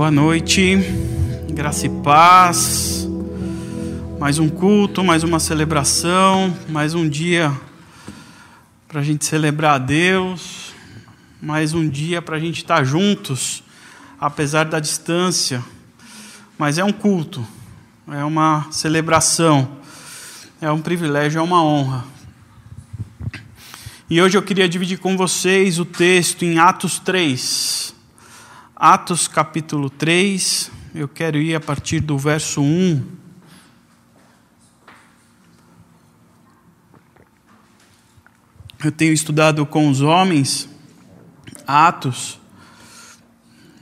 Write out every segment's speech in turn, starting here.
Boa noite, graça e paz. Mais um culto, mais uma celebração, mais um dia para a gente celebrar a Deus, mais um dia para a gente estar juntos, apesar da distância. Mas é um culto, é uma celebração, é um privilégio, é uma honra. E hoje eu queria dividir com vocês o texto em Atos 3. Atos capítulo 3, eu quero ir a partir do verso 1. Eu tenho estudado com os homens Atos,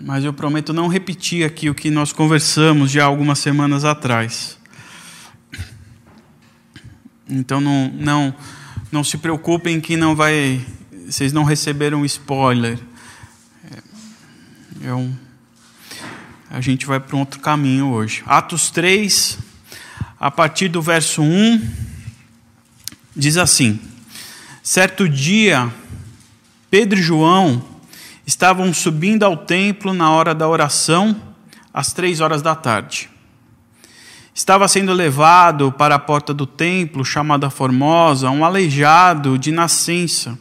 mas eu prometo não repetir aqui o que nós conversamos já algumas semanas atrás. Então não, não não se preocupem que não vai, vocês não receberam spoiler. É, um, a gente vai para um outro caminho hoje. Atos 3, a partir do verso 1, diz assim: Certo dia, Pedro e João estavam subindo ao templo na hora da oração, às três horas da tarde estava sendo levado para a porta do templo, chamada Formosa, um aleijado de nascença,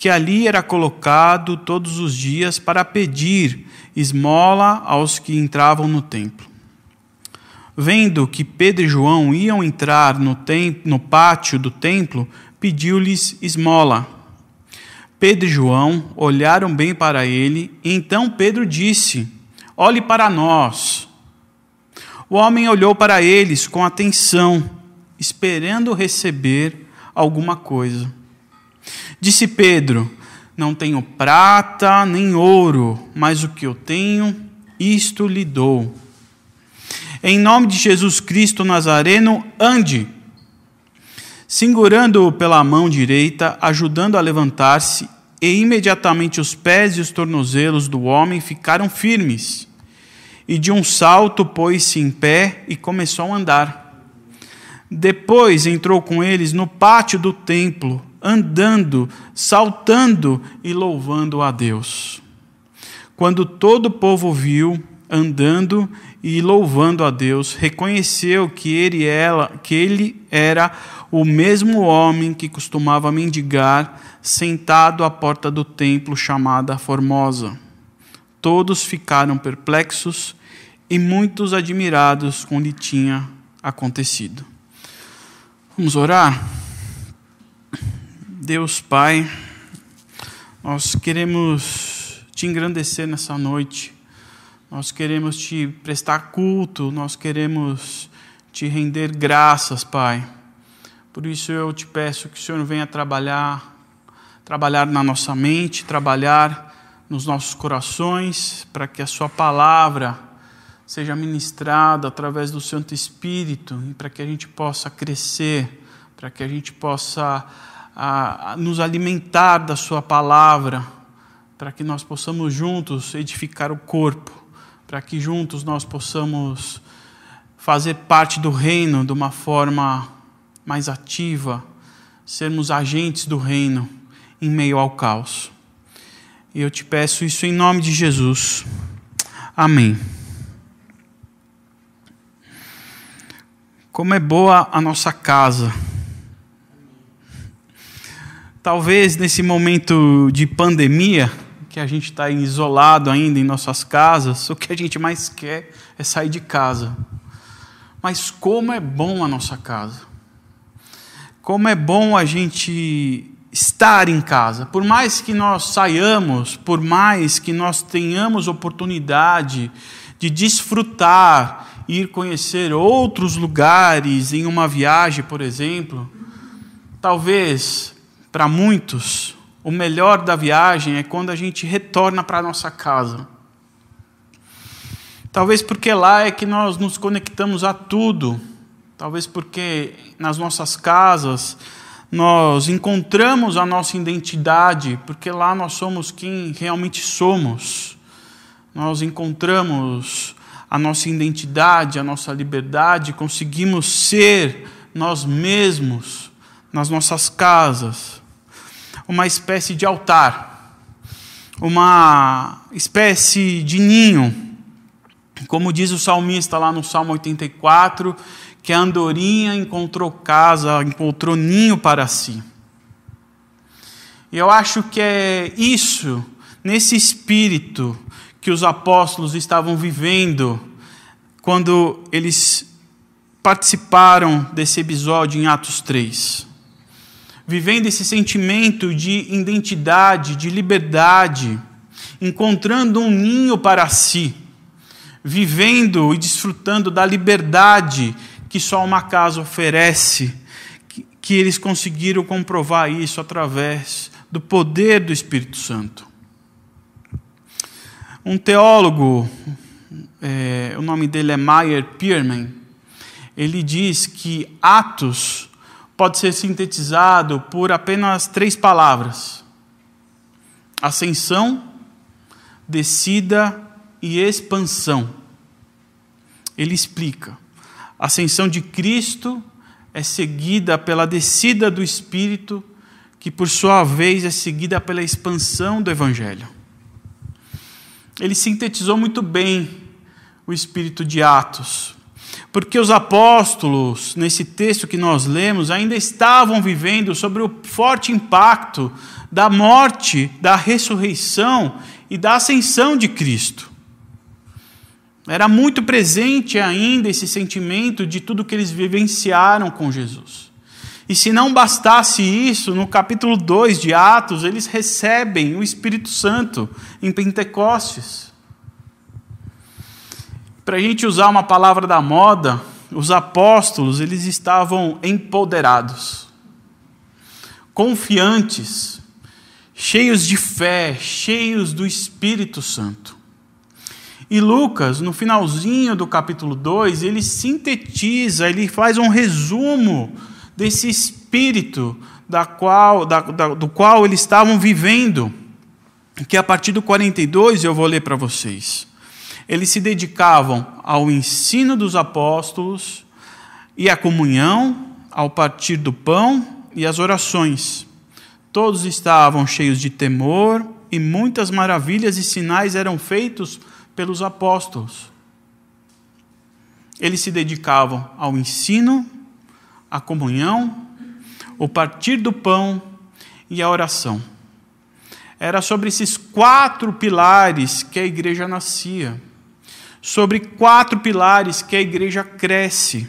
que ali era colocado todos os dias para pedir esmola aos que entravam no templo. Vendo que Pedro e João iam entrar no, no pátio do templo, pediu-lhes esmola. Pedro e João olharam bem para ele, e então Pedro disse: Olhe para nós. O homem olhou para eles com atenção, esperando receber alguma coisa. Disse Pedro: Não tenho prata nem ouro, mas o que eu tenho, isto lhe dou. Em nome de Jesus Cristo Nazareno, ande. Segurando-o pela mão direita, ajudando a levantar-se, e imediatamente os pés e os tornozelos do homem ficaram firmes e de um salto pôs-se em pé e começou a andar. Depois entrou com eles no pátio do templo, andando, saltando e louvando a Deus. Quando todo o povo viu andando e louvando a Deus, reconheceu que ele, era, que ele era o mesmo homem que costumava mendigar, sentado à porta do templo chamada Formosa. Todos ficaram perplexos e muitos admirados com o que tinha acontecido. Vamos orar? Deus Pai, nós queremos te engrandecer nessa noite, nós queremos te prestar culto, nós queremos te render graças, Pai. Por isso eu te peço que o Senhor venha trabalhar, trabalhar na nossa mente, trabalhar nos nossos corações, para que a Sua palavra seja ministrado através do Santo Espírito e para que a gente possa crescer, para que a gente possa a, nos alimentar da Sua palavra, para que nós possamos juntos edificar o corpo, para que juntos nós possamos fazer parte do reino de uma forma mais ativa, sermos agentes do reino em meio ao caos. E eu te peço isso em nome de Jesus. Amém. Como é boa a nossa casa. Talvez nesse momento de pandemia, que a gente está isolado ainda em nossas casas, o que a gente mais quer é sair de casa. Mas como é bom a nossa casa. Como é bom a gente estar em casa. Por mais que nós saiamos, por mais que nós tenhamos oportunidade de desfrutar ir conhecer outros lugares em uma viagem, por exemplo, talvez para muitos o melhor da viagem é quando a gente retorna para nossa casa. Talvez porque lá é que nós nos conectamos a tudo. Talvez porque nas nossas casas nós encontramos a nossa identidade, porque lá nós somos quem realmente somos. Nós encontramos a nossa identidade, a nossa liberdade, conseguimos ser nós mesmos nas nossas casas. Uma espécie de altar, uma espécie de ninho Como diz o salmista lá no Salmo 84, que a andorinha encontrou casa, encontrou ninho para si. E eu acho que é isso, nesse espírito, que os apóstolos estavam vivendo quando eles participaram desse episódio em Atos 3. Vivendo esse sentimento de identidade, de liberdade, encontrando um ninho para si, vivendo e desfrutando da liberdade que só uma casa oferece, que eles conseguiram comprovar isso através do poder do Espírito Santo. Um teólogo, é, o nome dele é Meyer Pierman, ele diz que Atos pode ser sintetizado por apenas três palavras: ascensão, descida e expansão. Ele explica: a ascensão de Cristo é seguida pela descida do Espírito, que por sua vez é seguida pela expansão do Evangelho. Ele sintetizou muito bem o espírito de Atos, porque os apóstolos, nesse texto que nós lemos, ainda estavam vivendo sobre o forte impacto da morte, da ressurreição e da ascensão de Cristo. Era muito presente ainda esse sentimento de tudo que eles vivenciaram com Jesus. E se não bastasse isso, no capítulo 2 de Atos, eles recebem o Espírito Santo em Pentecostes. Para a gente usar uma palavra da moda, os apóstolos eles estavam empoderados, confiantes, cheios de fé, cheios do Espírito Santo. E Lucas, no finalzinho do capítulo 2, ele sintetiza, ele faz um resumo desse espírito da qual, da, da, do qual eles estavam vivendo, que a partir do 42 eu vou ler para vocês. Eles se dedicavam ao ensino dos apóstolos e à comunhão, ao partir do pão e às orações. Todos estavam cheios de temor e muitas maravilhas e sinais eram feitos pelos apóstolos. Eles se dedicavam ao ensino, à comunhão, ao partir do pão e à oração. Era sobre esses quatro pilares que a igreja nascia, sobre quatro pilares que a igreja cresce.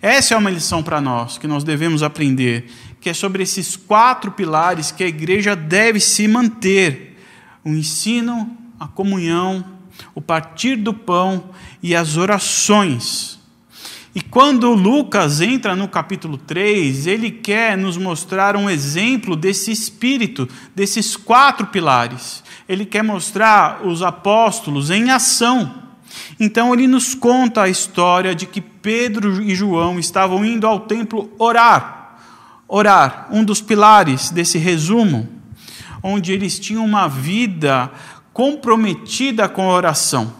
Essa é uma lição para nós que nós devemos aprender que é sobre esses quatro pilares que a igreja deve se manter: o ensino, a comunhão, o partir do pão e as orações. E quando Lucas entra no capítulo 3, ele quer nos mostrar um exemplo desse espírito, desses quatro pilares. Ele quer mostrar os apóstolos em ação. Então ele nos conta a história de que Pedro e João estavam indo ao templo orar orar, um dos pilares desse resumo, onde eles tinham uma vida comprometida com a oração.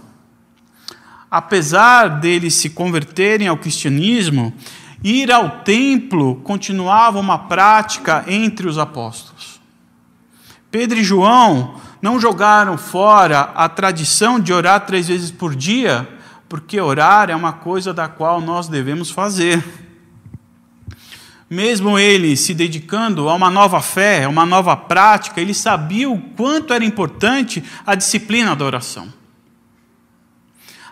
Apesar deles se converterem ao cristianismo, ir ao templo continuava uma prática entre os apóstolos. Pedro e João não jogaram fora a tradição de orar três vezes por dia, porque orar é uma coisa da qual nós devemos fazer mesmo ele se dedicando a uma nova fé, a uma nova prática, ele sabia o quanto era importante a disciplina da oração.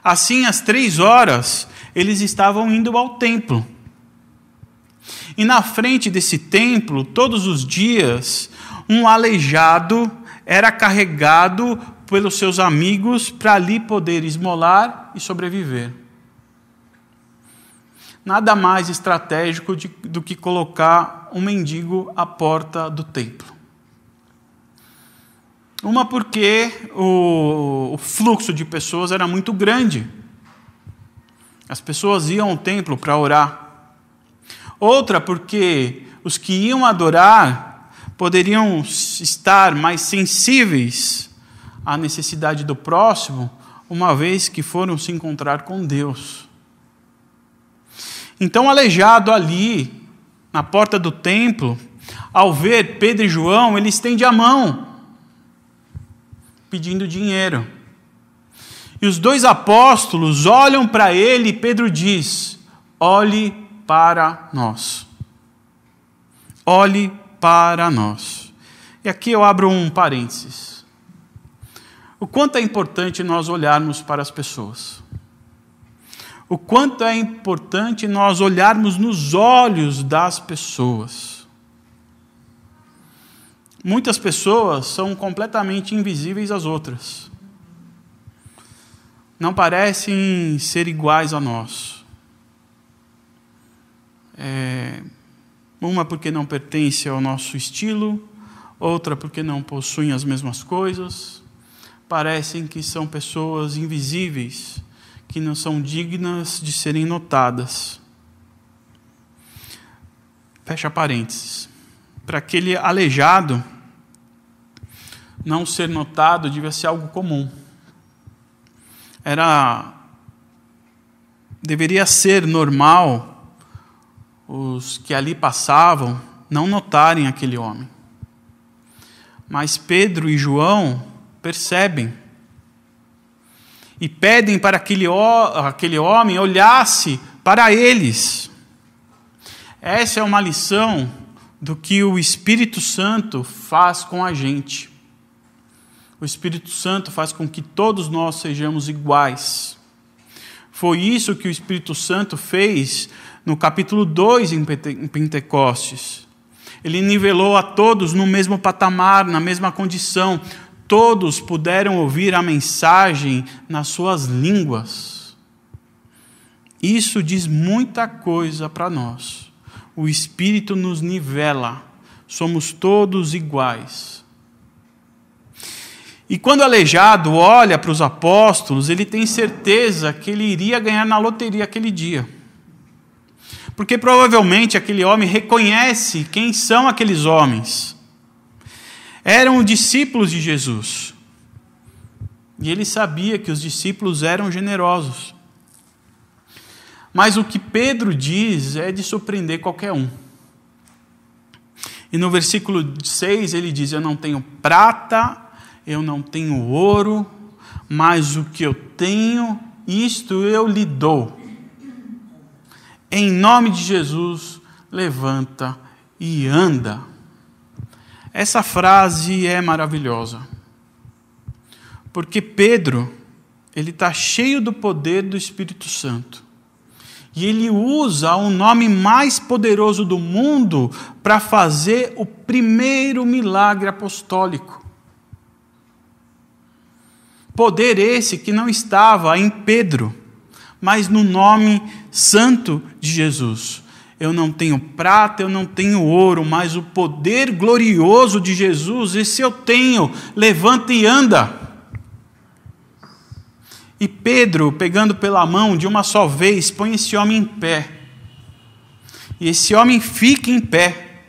Assim, às três horas, eles estavam indo ao templo. E na frente desse templo, todos os dias, um aleijado era carregado pelos seus amigos para ali poder esmolar e sobreviver nada mais estratégico de, do que colocar um mendigo à porta do templo. Uma porque o, o fluxo de pessoas era muito grande. As pessoas iam ao templo para orar. Outra porque os que iam adorar poderiam estar mais sensíveis à necessidade do próximo, uma vez que foram se encontrar com Deus. Então, aleijado ali, na porta do templo, ao ver Pedro e João, ele estende a mão, pedindo dinheiro. E os dois apóstolos olham para ele e Pedro diz: Olhe para nós. Olhe para nós. E aqui eu abro um parênteses. O quanto é importante nós olharmos para as pessoas. O quanto é importante nós olharmos nos olhos das pessoas. Muitas pessoas são completamente invisíveis às outras. Não parecem ser iguais a nós. É, uma porque não pertence ao nosso estilo, outra porque não possuem as mesmas coisas. Parecem que são pessoas invisíveis, que não são dignas de serem notadas. Fecha parênteses. Para aquele aleijado, não ser notado devia ser algo comum. Era deveria ser normal os que ali passavam não notarem aquele homem. Mas Pedro e João percebem e pedem para aquele, aquele homem olhasse para eles. Essa é uma lição do que o Espírito Santo faz com a gente. O Espírito Santo faz com que todos nós sejamos iguais. Foi isso que o Espírito Santo fez no capítulo 2 em Pentecostes. Ele nivelou a todos no mesmo patamar, na mesma condição. Todos puderam ouvir a mensagem nas suas línguas. Isso diz muita coisa para nós. O Espírito nos nivela. Somos todos iguais. E quando o aleijado olha para os apóstolos, ele tem certeza que ele iria ganhar na loteria aquele dia. Porque provavelmente aquele homem reconhece quem são aqueles homens. Eram discípulos de Jesus. E ele sabia que os discípulos eram generosos. Mas o que Pedro diz é de surpreender qualquer um. E no versículo 6 ele diz: Eu não tenho prata, eu não tenho ouro, mas o que eu tenho, isto eu lhe dou em nome de Jesus, levanta e anda. Essa frase é maravilhosa. Porque Pedro, ele está cheio do poder do Espírito Santo. E ele usa o nome mais poderoso do mundo para fazer o primeiro milagre apostólico. Poder esse que não estava em Pedro, mas no nome santo de Jesus. Eu não tenho prata, eu não tenho ouro, mas o poder glorioso de Jesus, esse eu tenho. Levanta e anda. E Pedro, pegando pela mão de uma só vez, põe esse homem em pé. E esse homem fica em pé.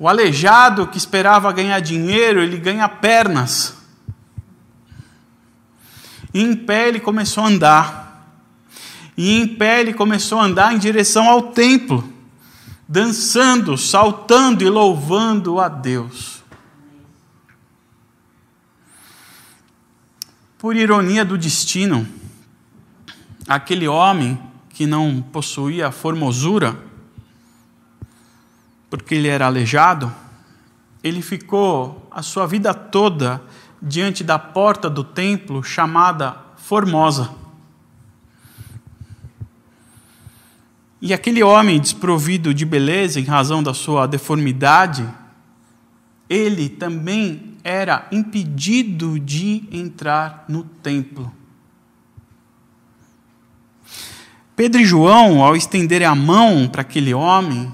O aleijado que esperava ganhar dinheiro, ele ganha pernas. E em pé ele começou a andar. E em pé ele começou a andar em direção ao templo, dançando, saltando e louvando a Deus. Por ironia do destino, aquele homem que não possuía formosura, porque ele era aleijado, ele ficou a sua vida toda diante da porta do templo chamada Formosa. E aquele homem desprovido de beleza em razão da sua deformidade, ele também era impedido de entrar no templo. Pedro e João, ao estenderem a mão para aquele homem,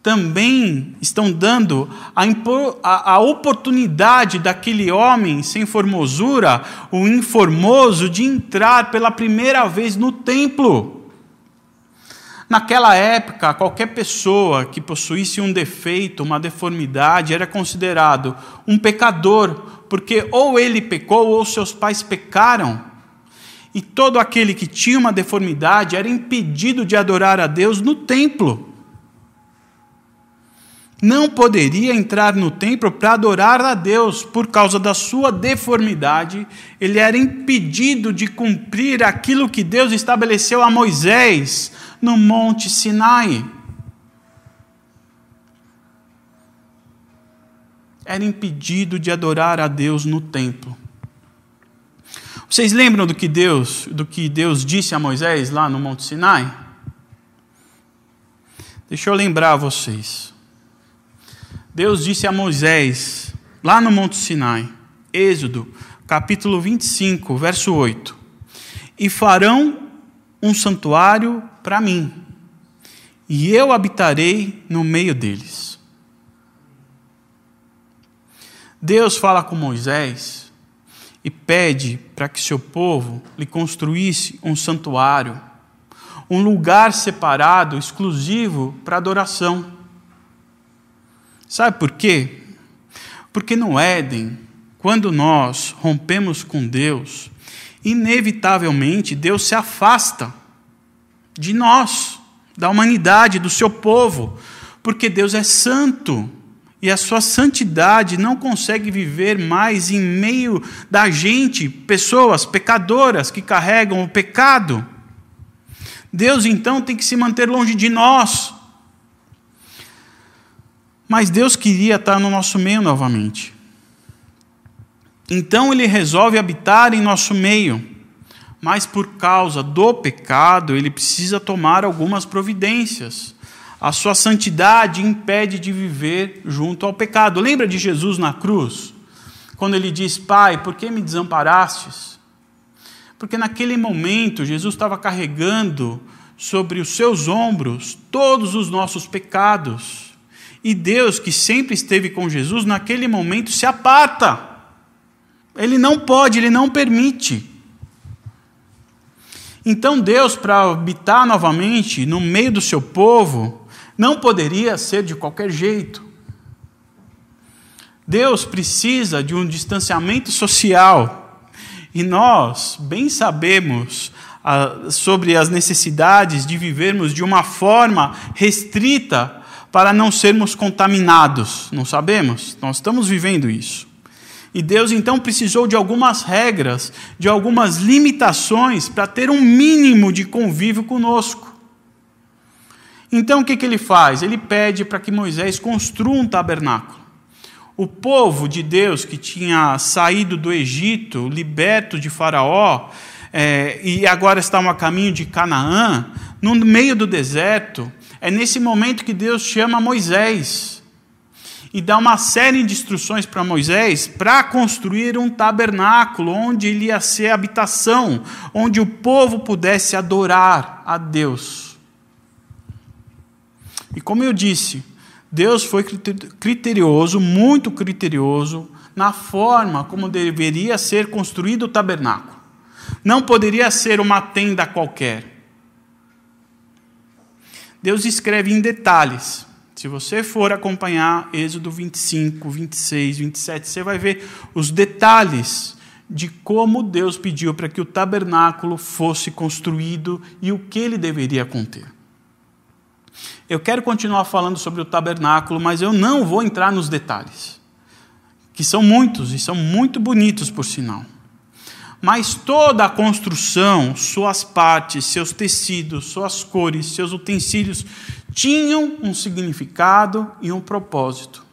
também estão dando a, a, oportunidade daquele homem sem formosura, o informoso, de entrar pela primeira vez no templo. Naquela época, qualquer pessoa que possuísse um defeito, uma deformidade, era considerado um pecador, porque ou ele pecou ou seus pais pecaram. E todo aquele que tinha uma deformidade era impedido de adorar a Deus no templo. Não poderia entrar no templo para adorar a Deus por causa da sua deformidade. Ele era impedido de cumprir aquilo que Deus estabeleceu a Moisés no Monte Sinai. Era impedido de adorar a Deus no templo. Vocês lembram do que Deus, do que Deus disse a Moisés lá no Monte Sinai? Deixa eu lembrar vocês. Deus disse a Moisés, lá no Monte Sinai, Êxodo, capítulo 25, verso 8: E farão um santuário para mim, e eu habitarei no meio deles. Deus fala com Moisés e pede para que seu povo lhe construísse um santuário, um lugar separado, exclusivo para adoração. Sabe por quê? Porque no Éden, quando nós rompemos com Deus, inevitavelmente Deus se afasta de nós, da humanidade, do seu povo, porque Deus é santo e a sua santidade não consegue viver mais em meio da gente, pessoas pecadoras que carregam o pecado. Deus então tem que se manter longe de nós. Mas Deus queria estar no nosso meio novamente. Então ele resolve habitar em nosso meio. Mas por causa do pecado, ele precisa tomar algumas providências. A sua santidade impede de viver junto ao pecado. Lembra de Jesus na cruz? Quando ele diz: Pai, por que me desamparastes? Porque naquele momento Jesus estava carregando sobre os seus ombros todos os nossos pecados. E Deus, que sempre esteve com Jesus, naquele momento se aparta. Ele não pode, ele não permite. Então Deus, para habitar novamente no meio do seu povo, não poderia ser de qualquer jeito. Deus precisa de um distanciamento social. E nós bem sabemos ah, sobre as necessidades de vivermos de uma forma restrita para não sermos contaminados. Não sabemos? Nós estamos vivendo isso. E Deus então precisou de algumas regras, de algumas limitações para ter um mínimo de convívio conosco. Então o que, que ele faz? Ele pede para que Moisés construa um tabernáculo. O povo de Deus que tinha saído do Egito, liberto de Faraó, é, e agora estava a caminho de Canaã, no meio do deserto, é nesse momento que Deus chama Moisés e dá uma série de instruções para Moisés para construir um tabernáculo onde ele ia ser habitação, onde o povo pudesse adorar a Deus. E como eu disse, Deus foi criterioso, muito criterioso, na forma como deveria ser construído o tabernáculo. Não poderia ser uma tenda qualquer Deus escreve em detalhes. Se você for acompanhar Êxodo 25, 26, 27, você vai ver os detalhes de como Deus pediu para que o tabernáculo fosse construído e o que ele deveria conter. Eu quero continuar falando sobre o tabernáculo, mas eu não vou entrar nos detalhes, que são muitos e são muito bonitos, por sinal. Mas toda a construção, suas partes, seus tecidos, suas cores, seus utensílios, tinham um significado e um propósito.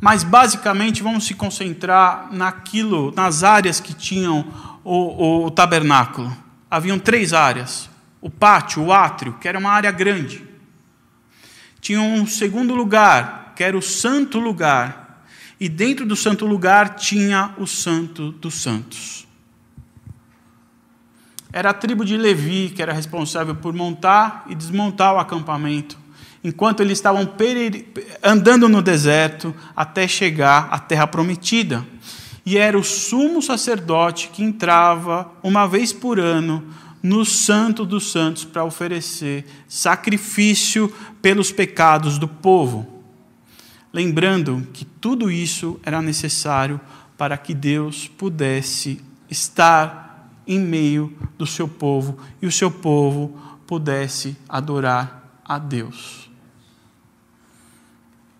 Mas basicamente vamos se concentrar naquilo, nas áreas que tinham o, o, o tabernáculo. Haviam três áreas: o pátio, o átrio, que era uma área grande. Tinha um segundo lugar, que era o santo lugar, e dentro do santo lugar tinha o Santo dos Santos. Era a tribo de Levi que era responsável por montar e desmontar o acampamento, enquanto eles estavam andando no deserto até chegar à terra prometida. E era o sumo sacerdote que entrava uma vez por ano no Santo dos Santos para oferecer sacrifício pelos pecados do povo lembrando que tudo isso era necessário para que Deus pudesse estar em meio do seu povo e o seu povo pudesse adorar a Deus.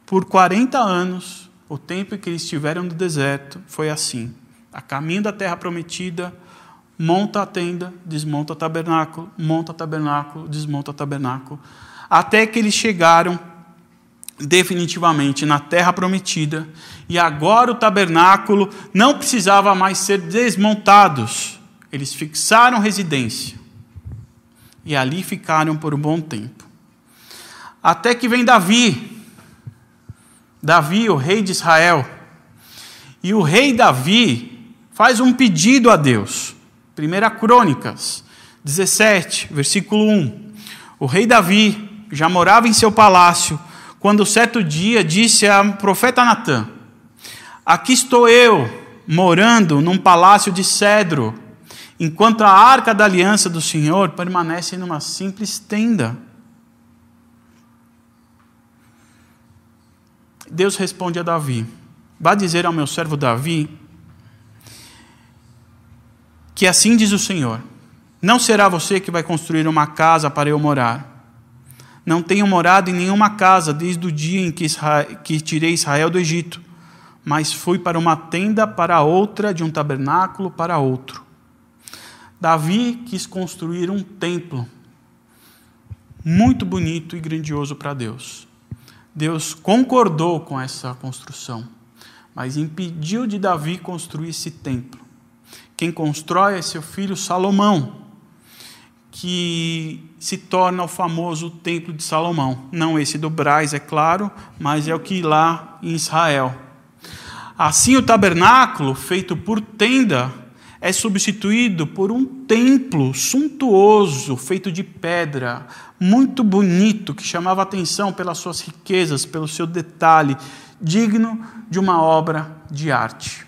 Por 40 anos, o tempo em que eles estiveram no deserto, foi assim: a caminho da terra prometida, monta a tenda, desmonta o tabernáculo, monta o tabernáculo, desmonta o tabernáculo, até que eles chegaram definitivamente na terra prometida, e agora o tabernáculo não precisava mais ser desmontados. Eles fixaram residência. E ali ficaram por um bom tempo. Até que vem Davi. Davi, o rei de Israel. E o rei Davi faz um pedido a Deus. 1 Crônicas 17, versículo 1. O rei Davi já morava em seu palácio quando certo dia disse ao profeta Natã: Aqui estou eu, morando num palácio de cedro, enquanto a arca da aliança do Senhor permanece numa simples tenda. Deus responde a Davi: Vá dizer ao meu servo Davi que assim diz o Senhor: Não será você que vai construir uma casa para eu morar não tenho morado em nenhuma casa desde o dia em que, Israel, que tirei Israel do Egito, mas fui para uma tenda para outra, de um tabernáculo para outro. Davi quis construir um templo muito bonito e grandioso para Deus. Deus concordou com essa construção, mas impediu de Davi construir esse templo. Quem constrói é seu filho Salomão que se torna o famoso Templo de Salomão. Não esse do Braz, é claro, mas é o que lá em Israel. Assim, o tabernáculo, feito por tenda, é substituído por um templo suntuoso, feito de pedra, muito bonito, que chamava atenção pelas suas riquezas, pelo seu detalhe, digno de uma obra de arte.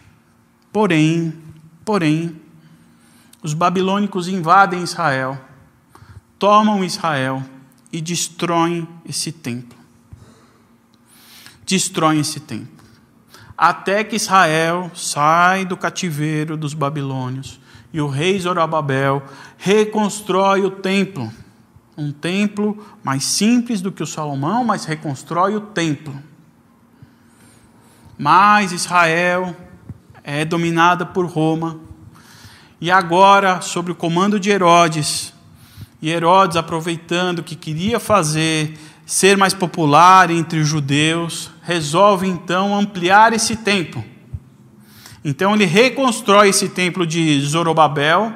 Porém, porém, os babilônicos invadem Israel tomam Israel e destroem esse templo. Destroem esse templo. Até que Israel sai do cativeiro dos babilônios e o rei Zorobabel reconstrói o templo. Um templo mais simples do que o Salomão, mas reconstrói o templo. Mas Israel é dominada por Roma. E agora, sob o comando de Herodes, e Herodes, aproveitando que queria fazer ser mais popular entre os judeus, resolve então ampliar esse templo. Então ele reconstrói esse templo de Zorobabel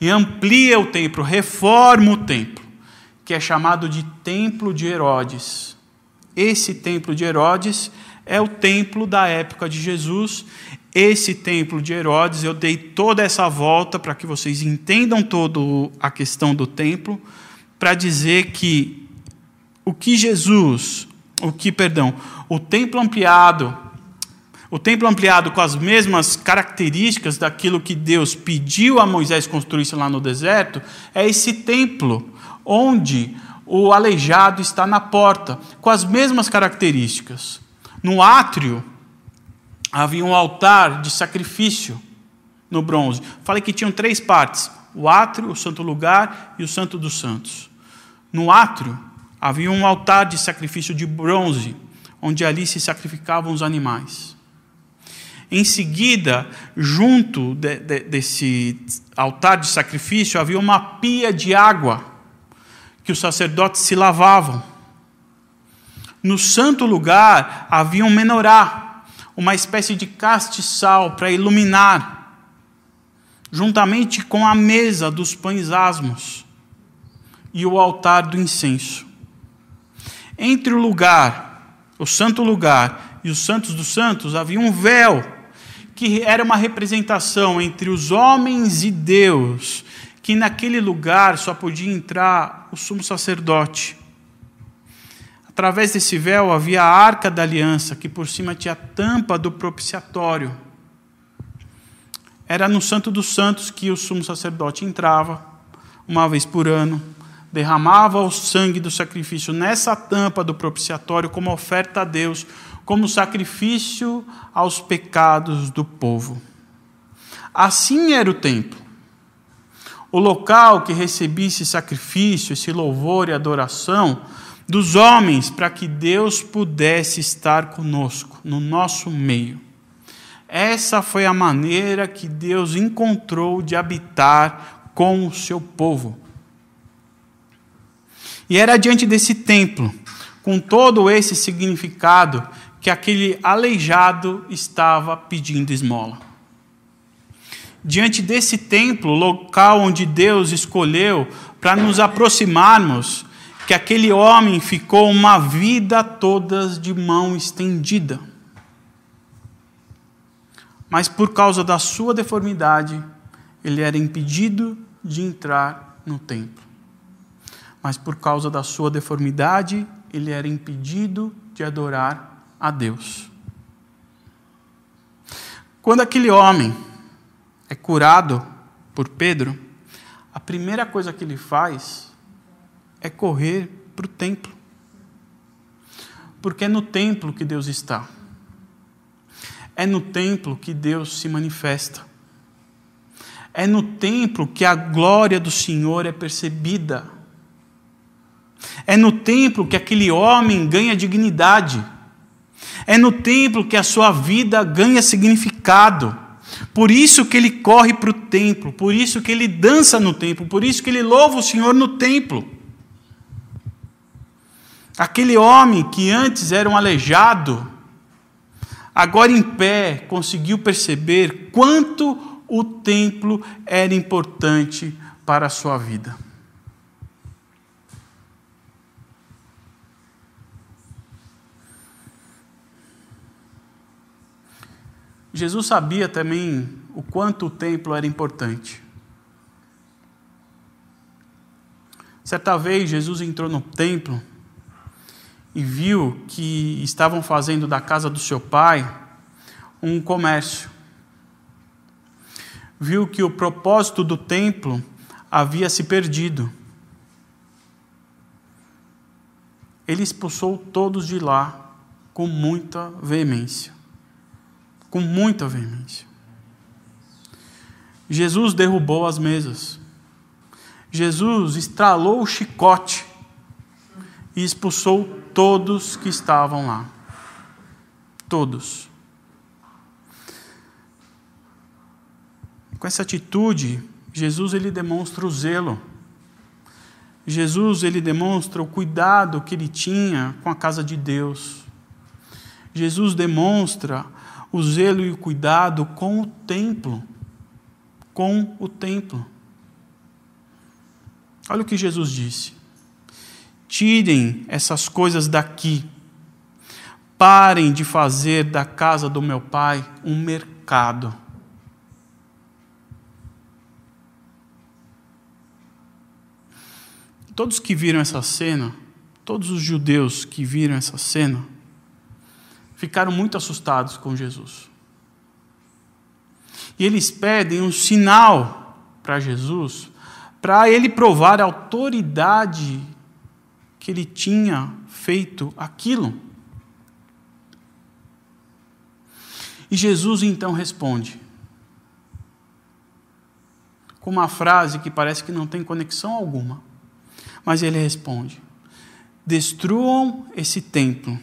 e amplia o templo, reforma o templo, que é chamado de Templo de Herodes. Esse templo de Herodes é o templo da época de Jesus esse templo de Herodes, eu dei toda essa volta para que vocês entendam toda a questão do templo, para dizer que o que Jesus, o que, perdão, o templo ampliado, o templo ampliado com as mesmas características daquilo que Deus pediu a Moisés construísse lá no deserto, é esse templo onde o aleijado está na porta, com as mesmas características. No átrio, havia um altar de sacrifício no bronze. Falei que tinham três partes: o átrio, o santo lugar e o santo dos santos. No átrio havia um altar de sacrifício de bronze, onde ali se sacrificavam os animais. Em seguida, junto de, de, desse altar de sacrifício, havia uma pia de água que os sacerdotes se lavavam. No santo lugar havia um menorá, uma espécie de castiçal para iluminar, juntamente com a mesa dos pães asmos e o altar do incenso. Entre o lugar, o santo lugar e os santos dos santos havia um véu que era uma representação entre os homens e Deus, que naquele lugar só podia entrar o sumo sacerdote. Através desse véu havia a arca da aliança, que por cima tinha a tampa do propiciatório. Era no Santo dos Santos que o sumo sacerdote entrava, uma vez por ano, derramava o sangue do sacrifício nessa tampa do propiciatório como oferta a Deus, como sacrifício aos pecados do povo. Assim era o templo. O local que recebia esse sacrifício, esse louvor e adoração, dos homens para que Deus pudesse estar conosco, no nosso meio. Essa foi a maneira que Deus encontrou de habitar com o seu povo. E era diante desse templo, com todo esse significado, que aquele aleijado estava pedindo esmola. Diante desse templo, local onde Deus escolheu para nos aproximarmos, que aquele homem ficou uma vida toda de mão estendida. Mas por causa da sua deformidade, ele era impedido de entrar no templo. Mas por causa da sua deformidade, ele era impedido de adorar a Deus. Quando aquele homem é curado por Pedro, a primeira coisa que ele faz é correr para o templo. Porque é no templo que Deus está. É no templo que Deus se manifesta. É no templo que a glória do Senhor é percebida. É no templo que aquele homem ganha dignidade. É no templo que a sua vida ganha significado. Por isso que ele corre para o templo, por isso que ele dança no templo, por isso que ele louva o Senhor no templo. Aquele homem que antes era um aleijado, agora em pé, conseguiu perceber quanto o templo era importante para a sua vida. Jesus sabia também o quanto o templo era importante. Certa vez, Jesus entrou no templo e viu que estavam fazendo da casa do seu pai um comércio. Viu que o propósito do templo havia se perdido. Ele expulsou todos de lá com muita veemência. Com muita veemência. Jesus derrubou as mesas. Jesus estralou o chicote e expulsou todos que estavam lá. Todos. Com essa atitude, Jesus ele demonstra o zelo. Jesus ele demonstra o cuidado que ele tinha com a casa de Deus. Jesus demonstra o zelo e o cuidado com o templo. Com o templo. Olha o que Jesus disse. Tirem essas coisas daqui. Parem de fazer da casa do meu pai um mercado. Todos que viram essa cena, todos os judeus que viram essa cena, ficaram muito assustados com Jesus. E eles pedem um sinal para Jesus, para ele provar a autoridade que ele tinha feito aquilo. E Jesus então responde, com uma frase que parece que não tem conexão alguma, mas ele responde: Destruam esse templo,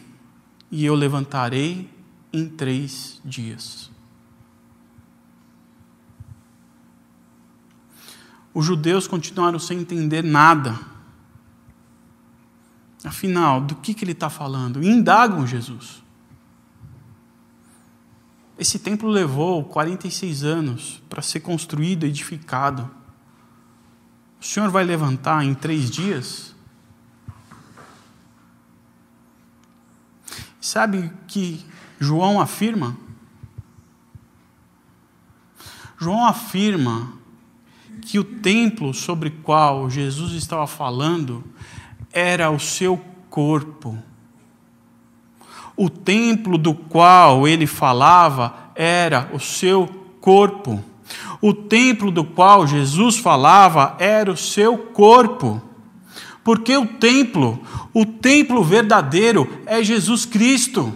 e eu levantarei em três dias. Os judeus continuaram sem entender nada Afinal, do que, que ele está falando? Indagam Jesus. Esse templo levou 46 anos para ser construído, edificado. O Senhor vai levantar em três dias? Sabe que João afirma? João afirma que o templo sobre o qual Jesus estava falando era o seu corpo. O templo do qual ele falava era o seu corpo. O templo do qual Jesus falava era o seu corpo. Porque o templo, o templo verdadeiro é Jesus Cristo.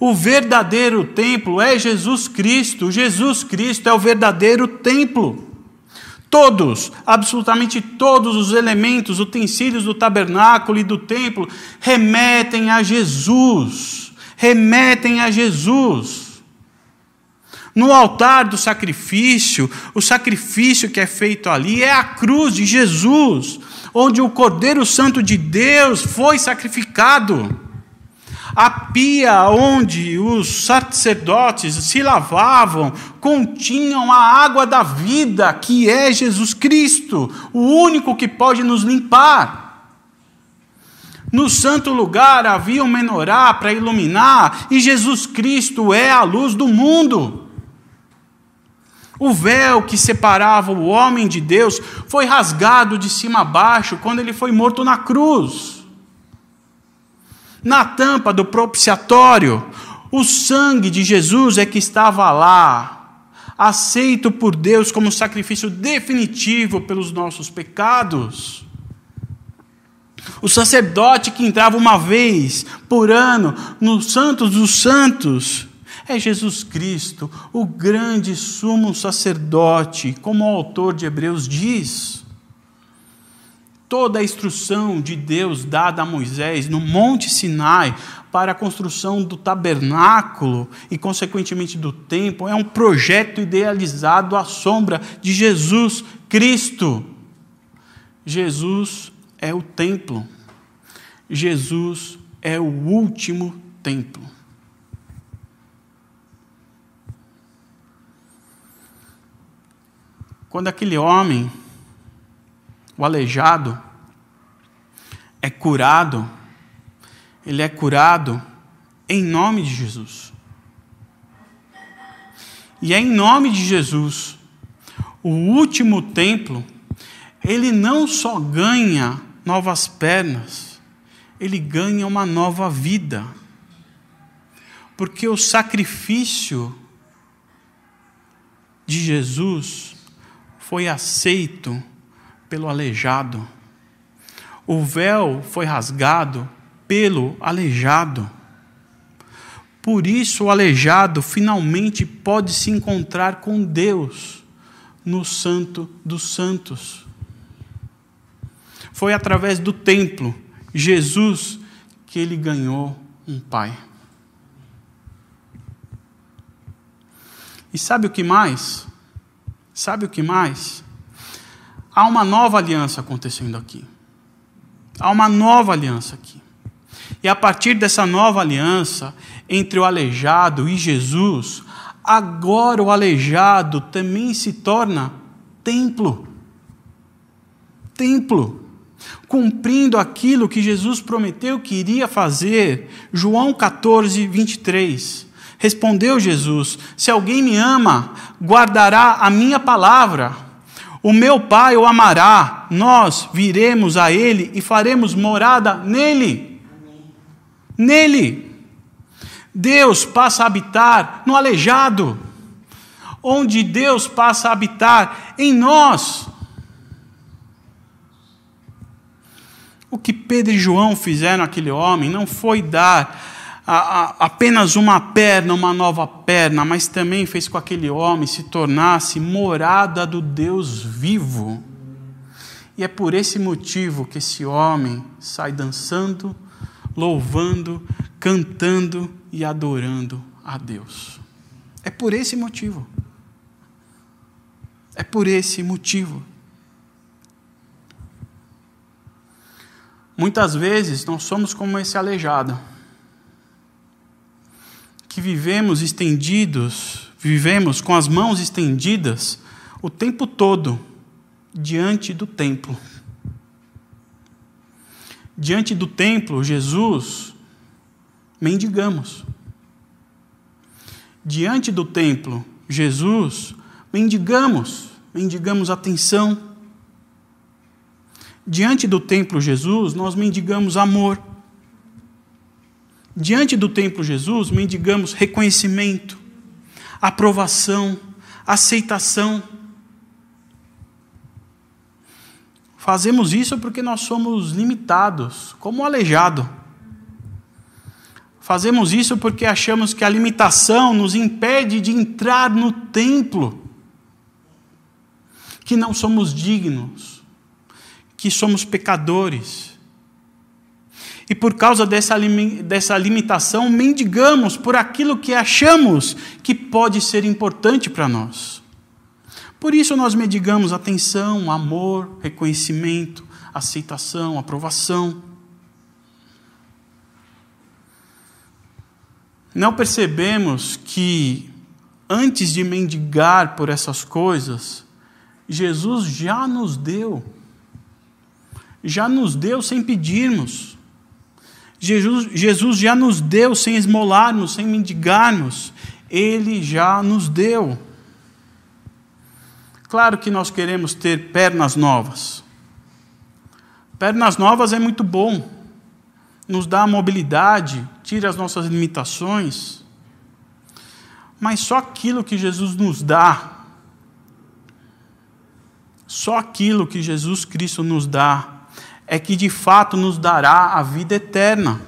O verdadeiro templo é Jesus Cristo. Jesus Cristo é o verdadeiro templo. Todos, absolutamente todos os elementos, utensílios do tabernáculo e do templo remetem a Jesus. Remetem a Jesus. No altar do sacrifício, o sacrifício que é feito ali é a cruz de Jesus, onde o Cordeiro Santo de Deus foi sacrificado. A pia onde os sacerdotes se lavavam continham a água da vida, que é Jesus Cristo, o único que pode nos limpar. No santo lugar havia um menorá para iluminar, e Jesus Cristo é a luz do mundo. O véu que separava o homem de Deus foi rasgado de cima a baixo quando ele foi morto na cruz na tampa do propiciatório, o sangue de Jesus é que estava lá, aceito por Deus como sacrifício definitivo pelos nossos pecados. O sacerdote que entrava uma vez por ano no Santos dos Santos é Jesus Cristo, o grande sumo sacerdote, como o autor de Hebreus diz toda a instrução de Deus dada a Moisés no Monte Sinai para a construção do tabernáculo e, consequentemente, do templo, é um projeto idealizado à sombra de Jesus Cristo. Jesus é o templo. Jesus é o último templo. Quando aquele homem o aleijado é curado, ele é curado em nome de Jesus. E é em nome de Jesus, o último templo, ele não só ganha novas pernas, ele ganha uma nova vida. Porque o sacrifício de Jesus foi aceito pelo aleijado. O véu foi rasgado pelo aleijado. Por isso, o aleijado finalmente pode se encontrar com Deus no Santo dos Santos. Foi através do templo, Jesus, que ele ganhou um Pai. E sabe o que mais? Sabe o que mais? Há uma nova aliança acontecendo aqui. Há uma nova aliança aqui. E a partir dessa nova aliança entre o aleijado e Jesus, agora o aleijado também se torna templo. Templo. Cumprindo aquilo que Jesus prometeu que iria fazer. João 14, 23. Respondeu Jesus: Se alguém me ama, guardará a minha palavra o meu Pai o amará, nós viremos a Ele e faremos morada nele. Nele. Deus passa a habitar no aleijado, onde Deus passa a habitar em nós. O que Pedro e João fizeram àquele homem não foi dar a, a, apenas uma perna, uma nova perna, mas também fez com que aquele homem se tornasse morada do Deus vivo. E é por esse motivo que esse homem sai dançando, louvando, cantando e adorando a Deus. É por esse motivo. É por esse motivo. Muitas vezes nós somos como esse aleijado que vivemos estendidos, vivemos com as mãos estendidas o tempo todo diante do templo. Diante do templo, Jesus, mendigamos. Diante do templo, Jesus, mendigamos, mendigamos atenção. Diante do templo, Jesus, nós mendigamos amor. Diante do templo Jesus, mendigamos reconhecimento, aprovação, aceitação. Fazemos isso porque nós somos limitados, como o aleijado. Fazemos isso porque achamos que a limitação nos impede de entrar no templo. que não somos dignos, que somos pecadores. E por causa dessa, dessa limitação, mendigamos por aquilo que achamos que pode ser importante para nós. Por isso nós mendigamos atenção, amor, reconhecimento, aceitação, aprovação. Não percebemos que antes de mendigar por essas coisas, Jesus já nos deu. Já nos deu sem pedirmos. Jesus, Jesus já nos deu sem esmolarmos, sem mendigarmos. Ele já nos deu. Claro que nós queremos ter pernas novas. Pernas novas é muito bom. Nos dá mobilidade, tira as nossas limitações. Mas só aquilo que Jesus nos dá, só aquilo que Jesus Cristo nos dá, é que de fato nos dará a vida eterna.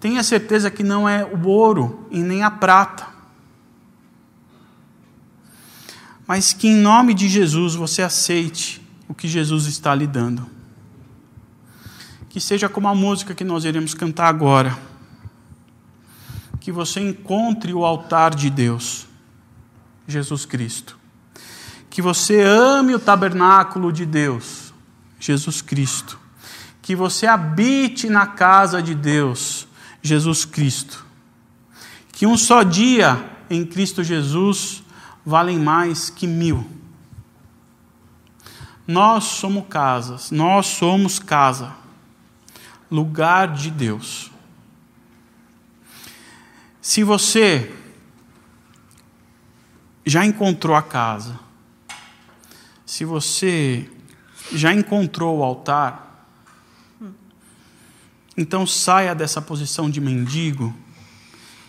Tenha certeza que não é o ouro e nem a prata, mas que em nome de Jesus você aceite o que Jesus está lhe dando. Que seja como a música que nós iremos cantar agora. Que você encontre o altar de Deus, Jesus Cristo. Que você ame o tabernáculo de Deus, Jesus Cristo. Que você habite na casa de Deus, Jesus Cristo. Que um só dia em Cristo Jesus valem mais que mil. Nós somos casas, nós somos casa lugar de Deus. Se você já encontrou a casa, se você já encontrou o altar, então saia dessa posição de mendigo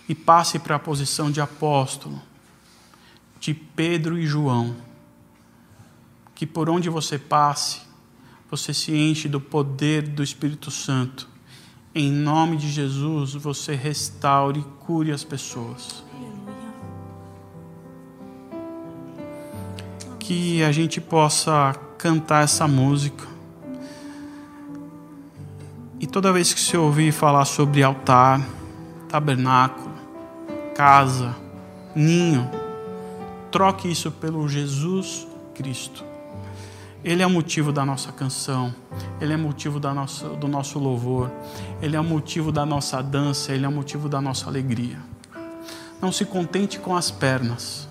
e passe para a posição de apóstolo, de Pedro e João. Que por onde você passe, você se enche do poder do Espírito Santo. Em nome de Jesus, você restaure e cure as pessoas. Que a gente possa cantar essa música. E toda vez que você ouvir falar sobre altar, tabernáculo, casa, ninho, troque isso pelo Jesus Cristo. Ele é o motivo da nossa canção, Ele é motivo da nossa, do nosso louvor, Ele é o motivo da nossa dança, Ele é o motivo da nossa alegria. Não se contente com as pernas,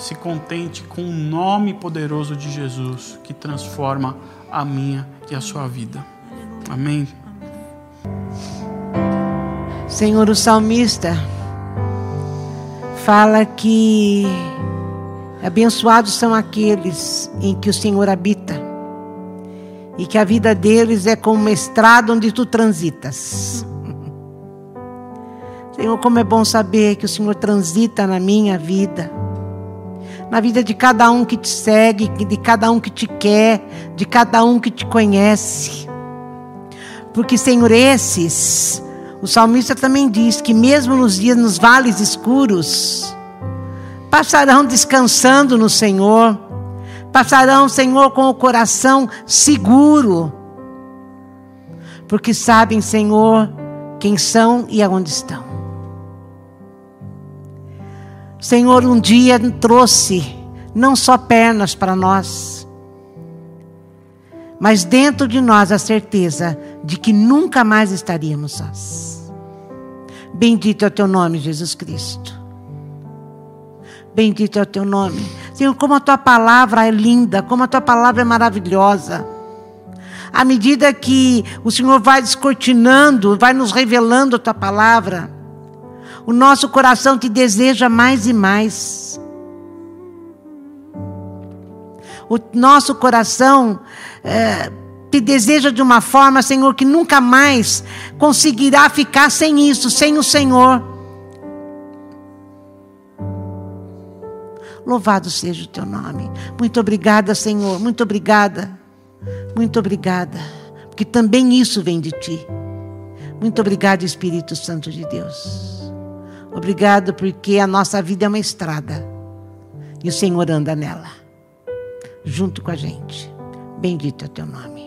se contente com o nome poderoso de Jesus que transforma a minha e a sua vida. Amém. Senhor, o salmista fala que Abençoados são aqueles em que o Senhor habita e que a vida deles é como uma estrada onde tu transitas. Senhor, como é bom saber que o Senhor transita na minha vida, na vida de cada um que te segue, de cada um que te quer, de cada um que te conhece. Porque, Senhor, esses, o salmista também diz que mesmo nos dias nos vales escuros, passarão descansando no Senhor, passarão, Senhor, com o coração seguro, porque sabem, Senhor, quem são e aonde estão. Senhor, um dia trouxe não só pernas para nós, mas dentro de nós a certeza de que nunca mais estaríamos sós. Bendito é o teu nome, Jesus Cristo. Bendito é o teu nome. Senhor, como a tua palavra é linda, como a tua palavra é maravilhosa. À medida que o Senhor vai descortinando, vai nos revelando a tua palavra, o nosso coração te deseja mais e mais. O nosso coração é, te deseja de uma forma, Senhor, que nunca mais conseguirá ficar sem isso, sem o Senhor. Louvado seja o teu nome. Muito obrigada, Senhor. Muito obrigada. Muito obrigada. Porque também isso vem de ti. Muito obrigado, Espírito Santo de Deus. Obrigado porque a nossa vida é uma estrada. E o Senhor anda nela, junto com a gente. Bendito é o teu nome.